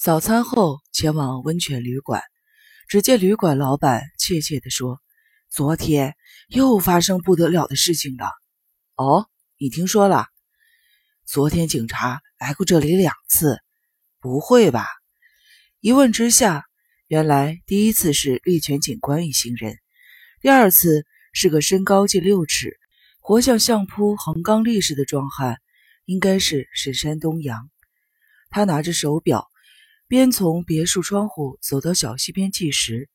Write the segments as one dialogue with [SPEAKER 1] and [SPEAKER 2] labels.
[SPEAKER 1] 早餐后前往温泉旅馆，只见旅馆老板怯怯地说：“昨天又发生不得了的事情了。”哦，你听说了？昨天警察来过这里两次。不会吧？一问之下，原来第一次是猎犬警官一行人，第二次是个身高近六尺、活像相扑横纲力士的壮汉，应该是神山东阳。他拿着手表。边从别墅窗户走到小溪边计时。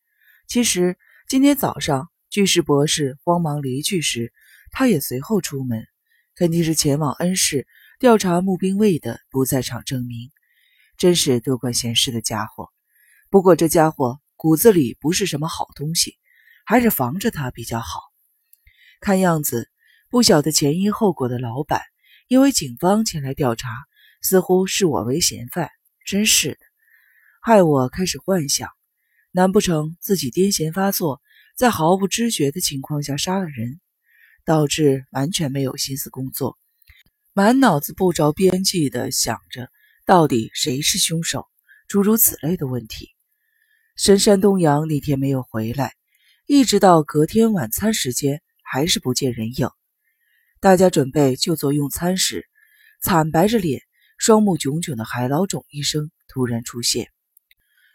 [SPEAKER 1] 其实今天早上巨石博士慌忙离去时，他也随后出门，肯定是前往恩市调查募兵卫的不在场证明。真是多管闲事的家伙。不过这家伙骨子里不是什么好东西，还是防着他比较好。看样子不晓得前因后果的老板，因为警方前来调查，似乎视我为嫌犯。真是的。害我开始幻想，难不成自己癫痫发作，在毫不知觉的情况下杀了人，导致完全没有心思工作，满脑子不着边际的想着到底谁是凶手，诸如此类的问题。深山东阳那天没有回来，一直到隔天晚餐时间还是不见人影。大家准备就座用餐时，惨白着脸、双目炯炯的海老种医生突然出现。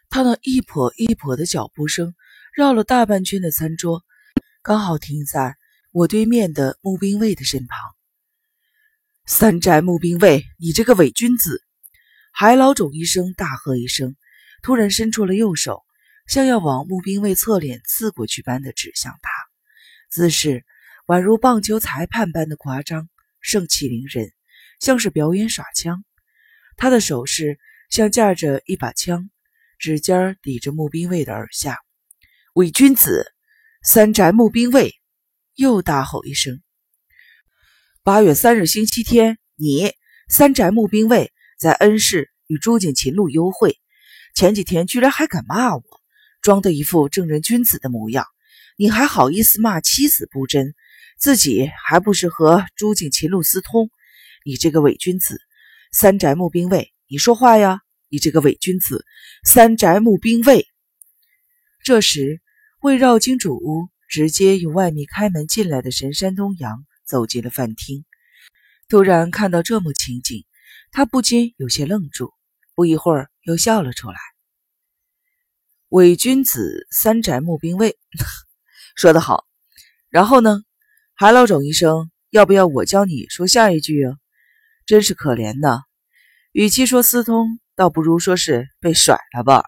[SPEAKER 1] 他那一跛一跛的脚步声绕了大半圈的餐桌，刚好停在我对面的募兵卫的身旁。三寨募兵卫，你这个伪君子！海老种医生大喝一声，突然伸出了右手，像要往募兵卫侧脸刺过去般的指向他，姿势宛如棒球裁判般的夸张，盛气凌人，像是表演耍枪。他的手势像架着一把枪。指尖抵着募兵卫的耳下，伪君子！三宅募兵卫又大吼一声。八月三日星期天，你三宅募兵卫在恩市与朱景秦路幽会，前几天居然还敢骂我，装的一副正人君子的模样。你还好意思骂妻子不贞，自己还不是和朱景秦路私通？你这个伪君子！三宅募兵卫，你说话呀！你这个伪君子，三宅募兵卫。这时，为绕进主屋，直接由外面开门进来的神山东阳走进了饭厅。突然看到这幕情景，他不禁有些愣住，不一会儿又笑了出来。伪君子，三宅募兵卫，说得好。然后呢，海老种医生，要不要我教你说下一句啊？真是可怜呐，与其说私通。倒不如说是被甩了吧。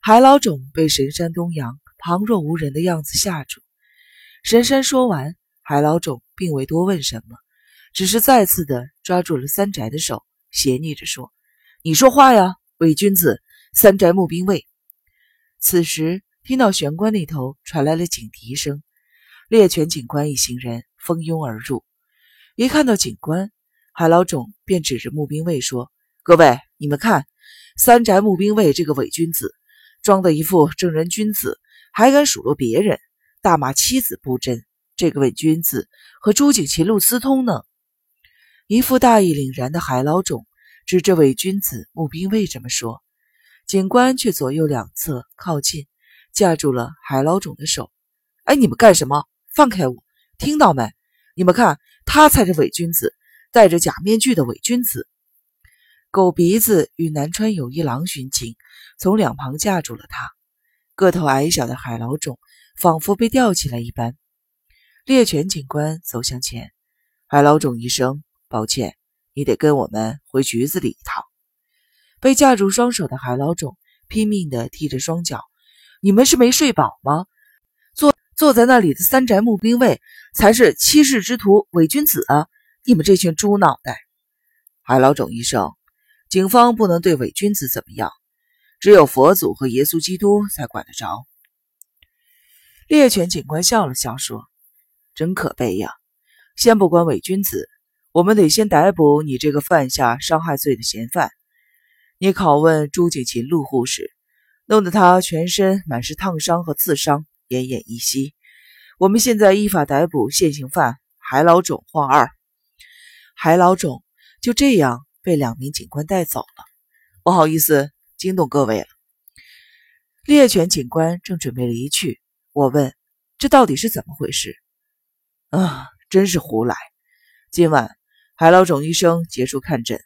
[SPEAKER 1] 海老种被神山东阳旁若无人的样子吓住。神山说完，海老种并未多问什么，只是再次的抓住了三宅的手，斜睨着说：“你说话呀，伪君子！三宅募兵卫。”此时听到玄关那头传来了警笛声，猎犬警官一行人蜂拥而入。一看到警官，海老种便指着募兵卫说。各位，你们看，三宅募兵卫这个伪君子，装的一副正人君子，还敢数落别人，大骂妻子不贞。这个伪君子和朱景秦路私通呢？一副大义凛然的海老种指着伪君子募兵卫这么说，警官却左右两侧靠近，架住了海老种的手。哎，你们干什么？放开我！听到没？你们看，他才是伪君子，戴着假面具的伪君子。狗鼻子与南川有一郎巡警从两旁架住了他，个头矮小的海老种仿佛被吊起来一般。猎犬警官走向前，海老种一声抱歉，你得跟我们回局子里一趟。被架住双手的海老种拼命地踢着双脚，你们是没睡饱吗？坐坐在那里的三宅募兵卫才是欺世之徒、伪君子啊！你们这群猪脑袋！海老种一声。警方不能对伪君子怎么样，只有佛祖和耶稣基督才管得着。猎犬警官笑了笑说：“真可悲呀！先不管伪君子，我们得先逮捕你这个犯下伤害罪的嫌犯。你拷问朱景琴陆护士，弄得他全身满是烫伤和刺伤，奄奄一息。我们现在依法逮捕现行犯海老种、晃二。海老种就这样。”被两名警官带走了。不好意思惊动各位了。猎犬警官正准备离去，我问：“这到底是怎么回事？”啊，真是胡来！今晚海老种医生结束看诊，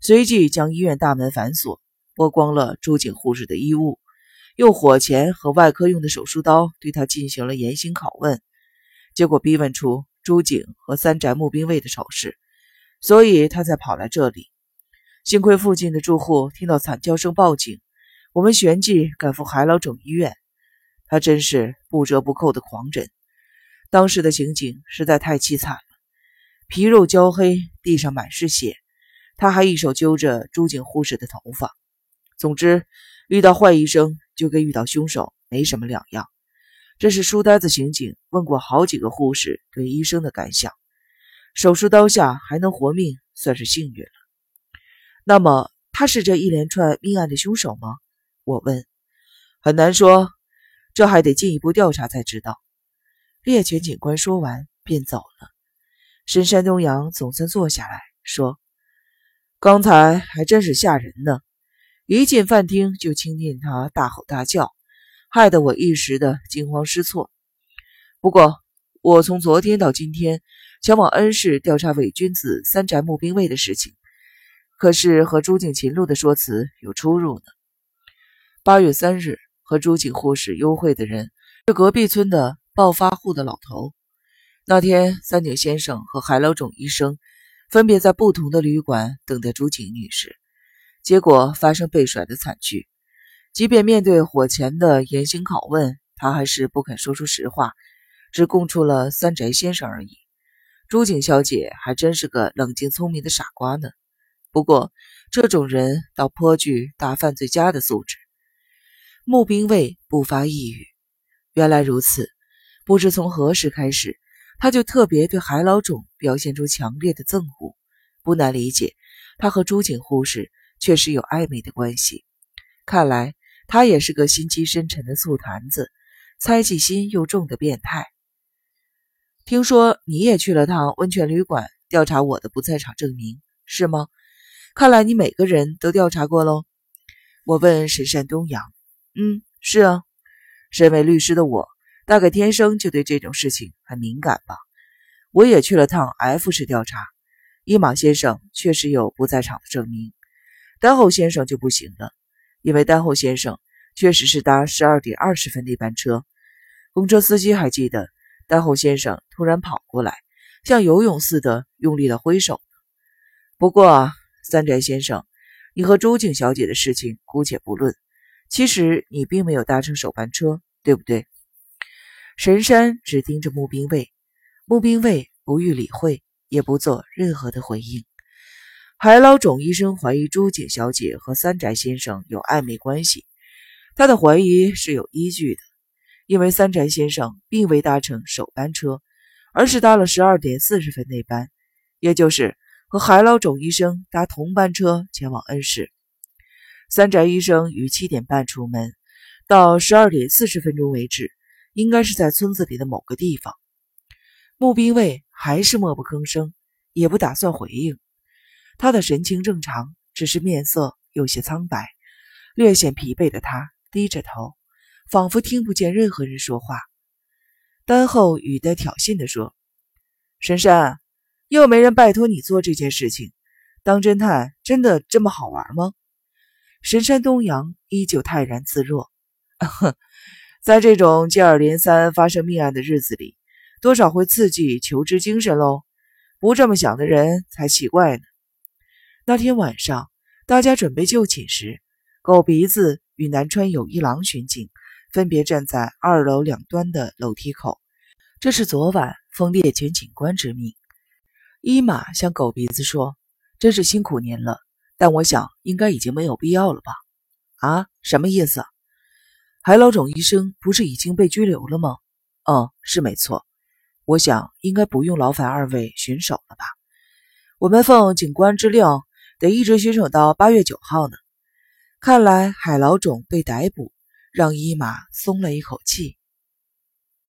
[SPEAKER 1] 随即将医院大门反锁，剥光了朱景护士的衣物，用火钳和外科用的手术刀对他进行了严刑拷问，结果逼问出朱景和三宅募兵卫的丑事，所以他才跑来这里。幸亏附近的住户听到惨叫声报警，我们旋即赶赴海老总医院。他真是不折不扣的狂人。当时的情景实在太凄惨了，皮肉焦黑，地上满是血，他还一手揪着朱景护士的头发。总之，遇到坏医生就跟遇到凶手没什么两样。这是书呆子刑警问过好几个护士对医生的感想。手术刀下还能活命，算是幸运了。那么他是这一连串命案的凶手吗？我问。很难说，这还得进一步调查才知道。猎犬警官说完便走了。深山东阳总算坐下来说：“刚才还真是吓人呢，一进饭厅就听见他大吼大叫，害得我一时的惊慌失措。不过我从昨天到今天前往恩市调查伪君子三宅募兵卫的事情。”可是和朱景秦路的说辞有出入呢。八月三日，和朱景护士幽会的人是隔壁村的暴发户的老头。那天，三井先生和海老种医生分别在不同的旅馆等待朱景女士，结果发生被甩的惨剧。即便面对火钳的严刑拷问，他还是不肯说出实话，只供出了三宅先生而已。朱景小姐还真是个冷静聪明的傻瓜呢。不过，这种人倒颇具大犯罪家的素质。穆兵卫不发一语。原来如此，不知从何时开始，他就特别对海老种表现出强烈的憎恶。不难理解，他和朱景护士确实有暧昧的关系。看来他也是个心机深沉的醋坛子，猜忌心又重的变态。听说你也去了趟温泉旅馆调查我的不在场证明，是吗？看来你每个人都调查过喽。我问神山东阳：“嗯，是啊。身为律师的我，大概天生就对这种事情很敏感吧。我也去了趟 F 市调查，伊马先生确实有不在场的证明，丹后先生就不行了，因为丹后先生确实是搭十二点二十分那班车。公车司机还记得，丹后先生突然跑过来，像游泳似的用力的挥手。不过。”三宅先生，你和朱静小姐的事情姑且不论，其实你并没有搭乘首班车，对不对？神山只盯着穆兵卫，穆兵卫不予理会，也不做任何的回应。海老种医生怀疑朱景小姐和三宅先生有暧昧关系，他的怀疑是有依据的，因为三宅先生并未搭乘首班车，而是搭了十二点四十分那班，也就是。和海老种医生搭同班车前往恩市。三宅医生于七点半出门，到十二点四十分钟为止，应该是在村子里的某个地方。穆兵卫还是默不吭声，也不打算回应。他的神情正常，只是面色有些苍白，略显疲惫的他低着头，仿佛听不见任何人说话。丹后语带挑衅地说：“神山。”又没人拜托你做这件事情，当侦探真的这么好玩吗？神山东阳依旧泰然自若。哼 在这种接二连三发生命案的日子里，多少会刺激求知精神喽。不这么想的人才奇怪呢。那天晚上，大家准备就寝时，狗鼻子与南川有一郎巡警分别站在二楼两端的楼梯口。这是昨晚奉猎犬警官之命。伊玛向狗鼻子说：“真是辛苦您了，但我想应该已经没有必要了吧？”啊，什么意思？海老种医生不是已经被拘留了吗？嗯，是没错。我想应该不用劳烦二位巡守了吧？我们奉警官之令，得一直巡守到八月九号呢。看来海老种被逮捕，让伊玛松了一口气。